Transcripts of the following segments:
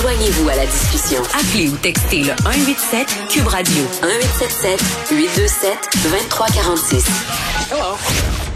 Joignez-vous à la discussion. Appelez ou textez le 187 Cube Radio 1877 827 2346.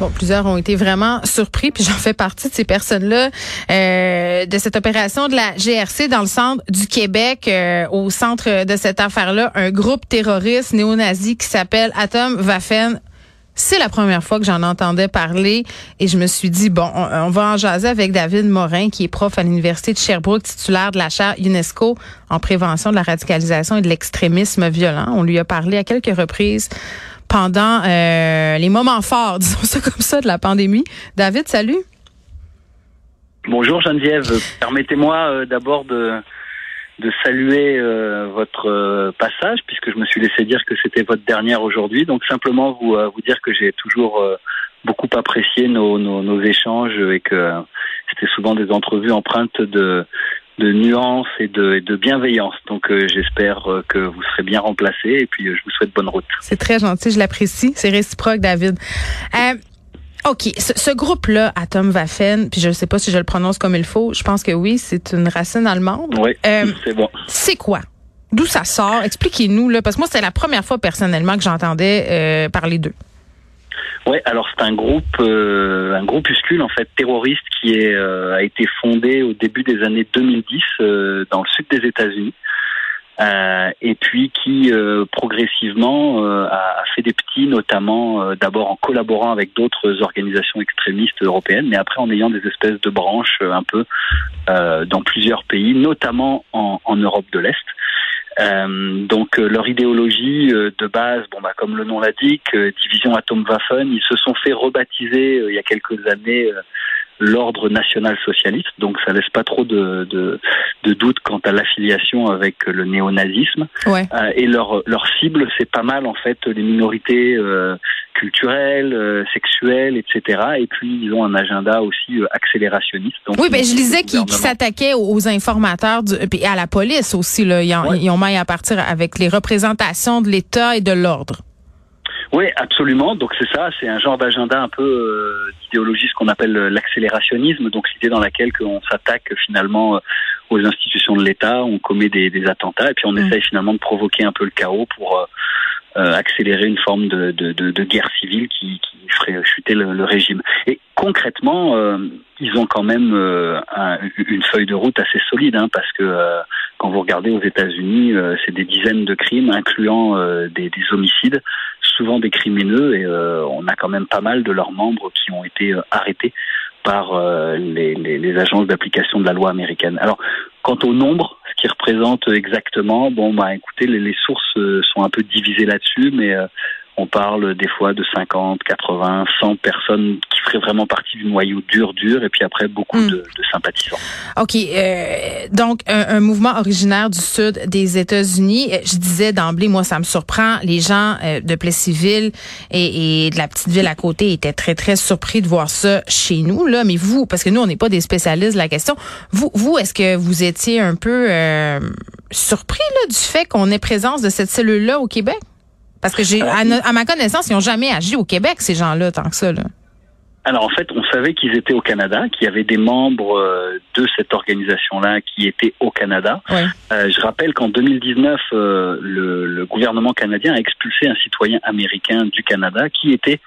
Bon, plusieurs ont été vraiment surpris, puis j'en fais partie de ces personnes-là, euh, de cette opération de la GRC dans le centre du Québec, euh, au centre de cette affaire-là, un groupe terroriste néo-nazi qui s'appelle Atom Waffen. C'est la première fois que j'en entendais parler et je me suis dit, bon, on, va en jaser avec David Morin, qui est prof à l'Université de Sherbrooke, titulaire de la chaire UNESCO en prévention de la radicalisation et de l'extrémisme violent. On lui a parlé à quelques reprises pendant euh, les moments forts, disons ça comme ça, de la pandémie. David, salut. Bonjour Geneviève. Permettez-moi euh, d'abord de, de saluer euh, votre passage, puisque je me suis laissé dire que c'était votre dernière aujourd'hui. Donc simplement vous, vous dire que j'ai toujours beaucoup apprécié nos, nos, nos, échanges et que c'était souvent des entrevues empreintes de, de nuances et de, de bienveillance. Donc euh, j'espère euh, que vous serez bien remplacé et puis euh, je vous souhaite bonne route. C'est très gentil, je l'apprécie. C'est réciproque, David. OK, ce, groupe-là, Atom Waffen, puis je ne sais pas si je le prononce comme il faut, je pense que oui, c'est une racine allemande. Oui, c'est bon. C'est quoi? D'où ça sort? Expliquez-nous, là, parce que moi, c'est la première fois personnellement que j'entendais parler d'eux. Ouais, alors c'est un groupe, euh, un groupuscule en fait terroriste qui est, euh, a été fondé au début des années 2010 euh, dans le sud des États-Unis. Et puis qui progressivement a fait des petits, notamment d'abord en collaborant avec d'autres organisations extrémistes européennes, mais après en ayant des espèces de branches un peu dans plusieurs pays, notamment en, en Europe de l'Est. Euh, donc euh, leur idéologie euh, de base, bon bah comme le nom l'indique, division Atomwaffen, ils se sont fait rebaptiser il y a quelques années l'ordre national socialiste, donc ça laisse pas trop de, de, de doute quant à l'affiliation avec le néonazisme. Ouais. et leur leur cible, c'est pas mal en fait les minorités culturelles, euh, sexuelles, etc. Et puis ils ont un agenda aussi euh, accélérationniste. oui, ben je disais qu'ils s'attaquaient aux informateurs et à la police aussi. Là. Ils, ont, ils ont à partir avec les représentations de l'État et de l'ordre. Oui, absolument. Donc c'est ça, c'est un genre d'agenda un peu euh, d'idéologie, ce qu'on appelle l'accélérationnisme. Donc l'idée dans laquelle on s'attaque finalement aux institutions de l'État, on commet des, attentats et puis on mm. essaye finalement de provoquer un peu le chaos pour euh, accélérer une forme de, de, de, de guerre civile qui, qui, ferait chuter le, le régime. Et concrètement, euh, ils ont quand même euh, une feuille de route assez solide, hein, parce que quand vous regardez aux États-Unis, c'est des dizaines de crimes, incluant des, des, homicides, souvent des crimineux, et on a quand même pas mal de leurs membres qui ont été arrêtés par les, les, agences d'application de la loi américaine. Alors, quant au nombre, qui représente exactement. Bon, bah écoutez, les, sources euh, sont un peu divisées là-dessus, mais euh, on parle des fois de 50, 80, 100 personnes qui feraient vraiment partie du noyau dur, dur, et puis après beaucoup hmm. de, de, sympathisants. OK. Euh, donc, un, mouvement originaire du sud des États-Unis. Euh, je disais d'emblée, moi, ça me surprend. Les gens euh, de Plessisville et, et, de la petite ville à côté étaient très, très surpris de voir ça chez nous. Là. Mais vous, parce que nous, on n'est pas des spécialistes de la question, vous, vous est-ce que vous étiez un peu euh, surpris là, du fait qu'on ait présence de cette cellule-là au Québec? Parce que j'ai, à, ma connaissance, ils n'ont jamais agi au Québec, ces gens-là, tant que ça. Là. Alors en fait, on savait qu'ils étaient au Canada, qu'il y avait des membres euh, de cette organisation-là qui étaient au Canada. Euh, je rappelle qu'en 2019, euh, le, le, gouvernement canadien a expulsé un citoyen américain du Canada qui était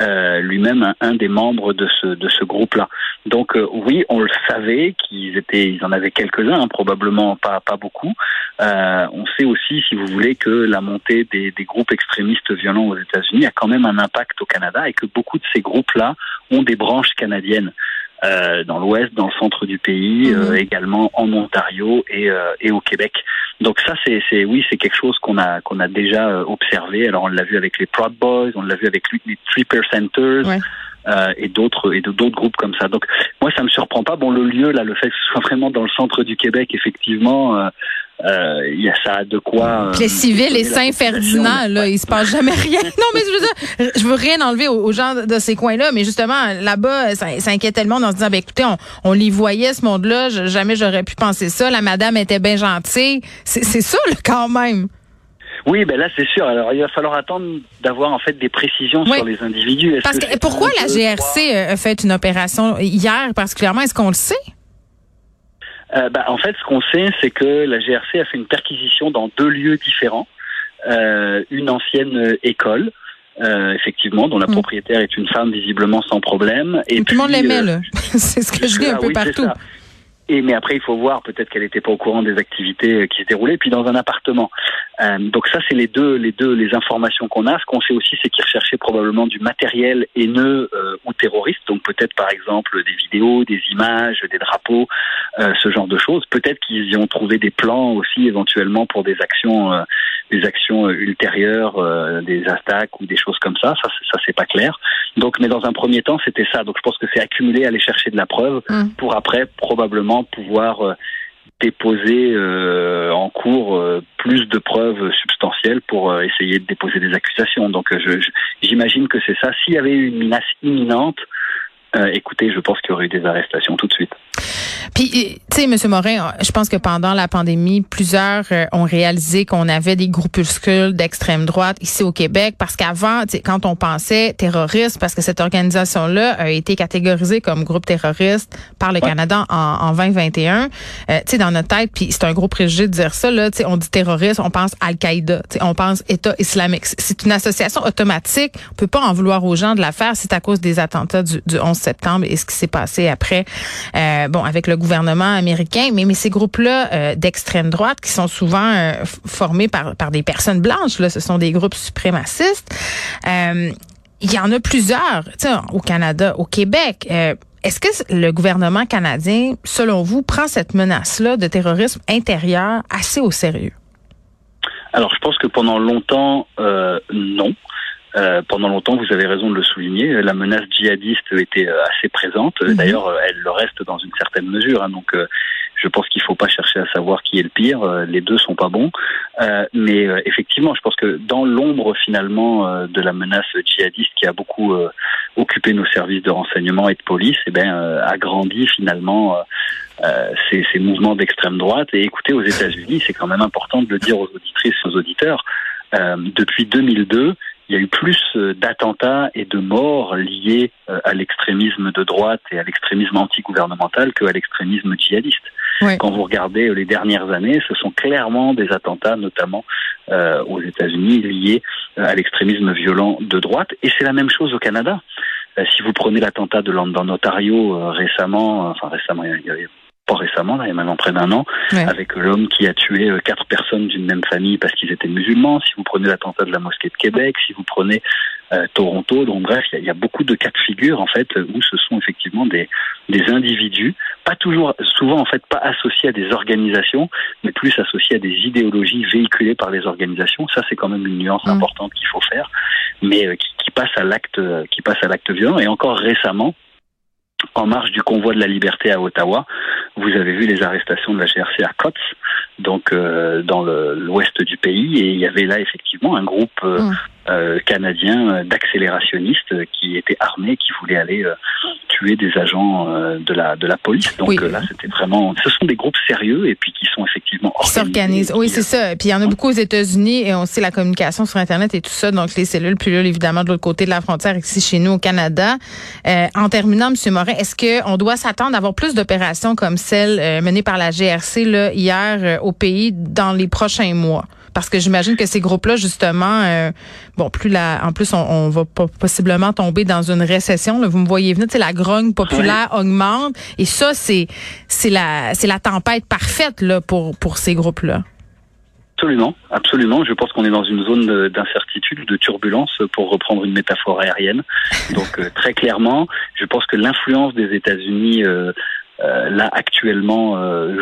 euh, lui-même un, des membres de ce de ce groupe-là. Donc euh, oui, on le savait qu'ils étaient, ils en avaient quelques-uns, hein, probablement pas pas beaucoup. Euh, on sait aussi, si vous voulez, que la montée des, des groupes extrémistes violents aux États-Unis a quand même un impact au Canada et que beaucoup de ces groupes-là ont des branches canadiennes. Euh, dans l'ouest, dans le centre du pays, mhm. également en Ontario et, et au Québec. Donc ça, c'est, c'est oui, c'est quelque chose qu'on a qu'on a déjà euh, observé. Alors on l'a vu avec les Proud Boys, on l'a vu avec les Three Percenters. Euh, et d'autres et d'autres groupes comme ça. Donc moi ça me surprend pas. Bon le lieu là, le fait que ce soit vraiment dans le centre du Québec, effectivement, euh, euh, il y a ça de quoi. les civils et Saint-Ferdinand, là, il se passe jamais rien. non, mais je veux dire, je veux rien enlever aux, gens de ces coins-là, mais justement, là-bas, ça, ça inquiétait le monde en se disant, ben écoutez, on, on les voyait, ce monde-là, jamais j'aurais pu penser ça. La madame était bien gentille. C'est ça, là, quand même. Oui, ben là c'est sûr. Alors il va falloir attendre d'avoir en fait des précisions sur les individus. Parce que, pourquoi la GRC a fait une opération hier particulièrement? Est-ce qu'on le sait? Bah, En fait, ce qu'on sait, c'est que la GRC a fait une perquisition dans deux lieux différents. une ancienne école, effectivement, dont la mm. propriétaire est une femme visiblement sans problème. Et tout le monde l'aimait, là. c'est ce que je dis un peu partout. Et mais après, il faut voir peut-être qu'elle n'était pas au courant des activités euh, qui se déroulaient. Puis dans un appartement. Euh, donc ça, c'est les deux, les deux, les informations qu'on a. Ce qu'on sait aussi, c'est qu'ils recherchaient probablement du matériel haineux euh, ou terroriste. Donc peut-être par exemple des vidéos, des images, des drapeaux, euh, ce genre de choses. Peut-être qu'ils y ont trouvé des plans aussi éventuellement pour des actions, des actions ultérieures, des attaques ou des choses comme ça. Ça, ça c'est pas clair. Donc, mais dans un premier temps, c'était ça. Donc je pense que c'est accumuler, aller chercher de la preuve mmh. pour après probablement pouvoir euh, déposer euh, en cours euh, plus de preuves substantielles pour essayer de déposer des accusations. Donc j'imagine que c'est ça. S'il y avait eu une menace imminente, écoutez, je pense qu'il y aurait eu des arrestations tout de suite. Puis, tu sais, M. Morin, je pense que pendant la pandémie, plusieurs euh, ont réalisé qu'on avait des groupuscules d'extrême droite ici au Québec parce qu'avant, quand on pensait terroriste, parce que cette organisation-là a été catégorisée comme groupe terroriste par le Canada en, en 2021, euh, tu sais, dans notre tête, puis c'est un gros préjugé de dire ça, là, tu sais, on dit terroriste, on pense Al-Qaïda, on pense État islamique. C'est une association automatique. On peut pas en vouloir aux gens de la faire. C'est à cause des attentats du, du 11 septembre et ce qui s'est passé après. Euh, bon, avec le gouvernement américain, mais, ces groupes-là euh, d'extrême droite qui sont souvent euh, formés par, des personnes blanches, là, ce sont des groupes suprémacistes. Il y en a plusieurs, au Canada, au Québec. Est-ce que le gouvernement canadien, selon vous, prend cette menace-là de terrorisme intérieur assez au sérieux? Alors, je pense que pendant longtemps, non. Euh, pendant longtemps, vous avez raison de le souligner, la menace djihadiste était euh, assez présente. Mhm. D'ailleurs, euh, elle le reste dans une certaine mesure. Hein, donc, je pense qu'il ne faut pas chercher à savoir qui est le pire. les deux sont pas bons. mais effectivement, je pense que dans l'ombre finalement de la menace djihadiste qui a beaucoup occupé nos services de renseignement et de police, eh ben, a grandi finalement. ces, ces mouvements d'extrême droite. Et écoutez, aux États-Unis, c'est quand même important de le dire aux auditrices aux auditeurs. depuis 2002, il y a eu plus euh, d'attentats et de morts liés euh, à l'extrémisme de droite et à l'extrémisme antigouvernemental qu'à l'extrémisme djihadiste. Quand vous regardez euh, les dernières années, ce sont clairement des attentats, notamment aux États-Unis, liés à l'extrémisme violent de droite. Et c'est la même chose au Canada. si vous prenez l'attentat de London, Ontario récemment, enfin récemment, il y a pas récemment, là, il y a maintenant près d'un an, avec l'homme qui a tué euh, quatre personnes d'une même famille parce qu'ils étaient musulmans. Si vous prenez l'attentat de la mosquée de Québec, si vous prenez euh, Toronto, donc bref, il y, a, beaucoup de cas de figure en fait où ce sont effectivement des, des individus, pas toujours, souvent en fait pas associés à des organisations, mais plus associés à des idéologies véhiculées par les organisations. Ça, c'est quand même une nuance mm. importante qu'il faut faire, mais euh, qui, qui passe à l'acte, qui passe à l'acte violent. Et encore récemment, en marge du convoi de la liberté à Ottawa, vous avez vu les arrestations de la GRC à Cots, donc euh, dans l'ouest du pays, et il y avait là effectivement un groupe euh, mm. Euh, canadien d'accélérationnistes qui étaient armés, qui voulaient aller tuer des agents de la de la police. Donc là, c'était vraiment, ce sont des groupes sérieux et puis qui sont effectivement s'organisent. Oui, c'est ça. Puis il y en a beaucoup aux États-Unis et on sait la communication sur Internet et tout ça. Donc les cellules, puis là, évidemment de l'autre côté de la frontière ici chez nous au Canada. en terminant, M. Morin, est-ce qu'on doit s'attendre à avoir plus d'opérations comme celle euh, menée par la GRC là, hier euh, au pays dans les prochains mois? Parce que j'imagine que ces groupes-là, justement, euh, bon, plus la, en plus, on, va possiblement tomber dans une récession. Là. Vous me voyez venir, la grogne populaire augmente, et ça, c'est c'est la c'est la tempête parfaite là pour pour ces groupes-là. Absolument, absolument. Je pense qu'on est dans une zone d'incertitude, de turbulence, pour reprendre une métaphore aérienne. Donc euh, très clairement, je pense que l'influence des États-Unis euh, euh, là actuellement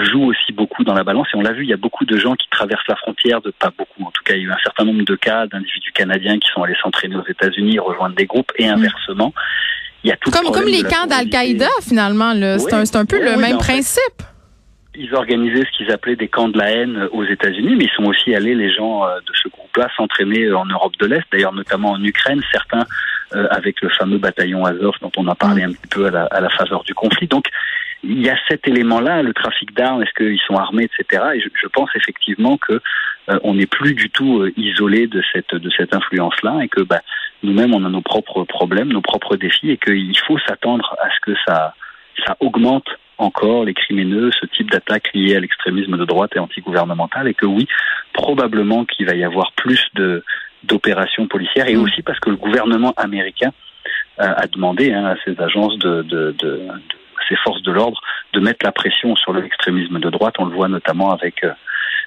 joue aussi beaucoup dans la balance. Et on l'a vu, il y a beaucoup de gens qui traversent la frontière, de pas beaucoup. En tout cas, il y a eu un certain nombre de cas d'individus canadiens qui sont allés s'entraîner aux États-Unis, rejoindre des groupes, et inversement. Il y a tout comme, comme les camps d'Al-Qaïda, finalement. C'est un, peu le même principe ils organisaient ce qu'ils appelaient des camps de la haine aux États-Unis, mais ils sont aussi allés, les gens euh, de ce groupe-là, s'entraîner en Europe de l'Est, d'ailleurs notamment en Ukraine, certains euh, avec le fameux bataillon Azov dont on a parlé un petit peu à la, à la faveur du conflit. Donc il y a cet élément-là, le trafic d'armes, est-ce qu'ils sont armés, etc. Et je, je pense effectivement que euh, on n'est plus du tout isolé de cette de cette influence-là, et que bah, nous-mêmes on a nos propres problèmes, nos propres défis, et qu'il faut s'attendre à ce que ça ça augmente encore les crimineux ce type d'attaque liée à l'extrémisme de droite et antigouvernemental et que oui, probablement qu'il va y avoir plus de d'opérations policières et mm. aussi parce que le gouvernement américain euh, a demandé hein, à ses agences de, de, de, ses forces de l'ordre de mettre la pression sur l'extrémisme de droite. On le voit notamment avec euh,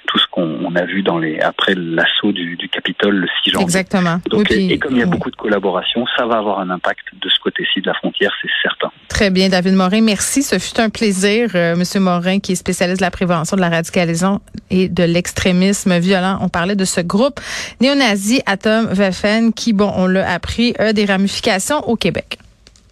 tout ce qu'on a vu dans les après l'assaut du, du, Capitole le 6 janvier. Exactement. Donc, et, comme il y a beaucoup de collaboration, ça va avoir un impact de ce côté-ci de la frontière, c'est certain. Très bien, David Morin, merci. Ce fut un plaisir, euh, Monsieur Morin, qui est spécialiste de la prévention de la radicalisation et de l'extrémisme violent. On parlait de ce groupe néo-nazi Atom Waffen qui, bon, on l'a appris, a des ramifications au Québec.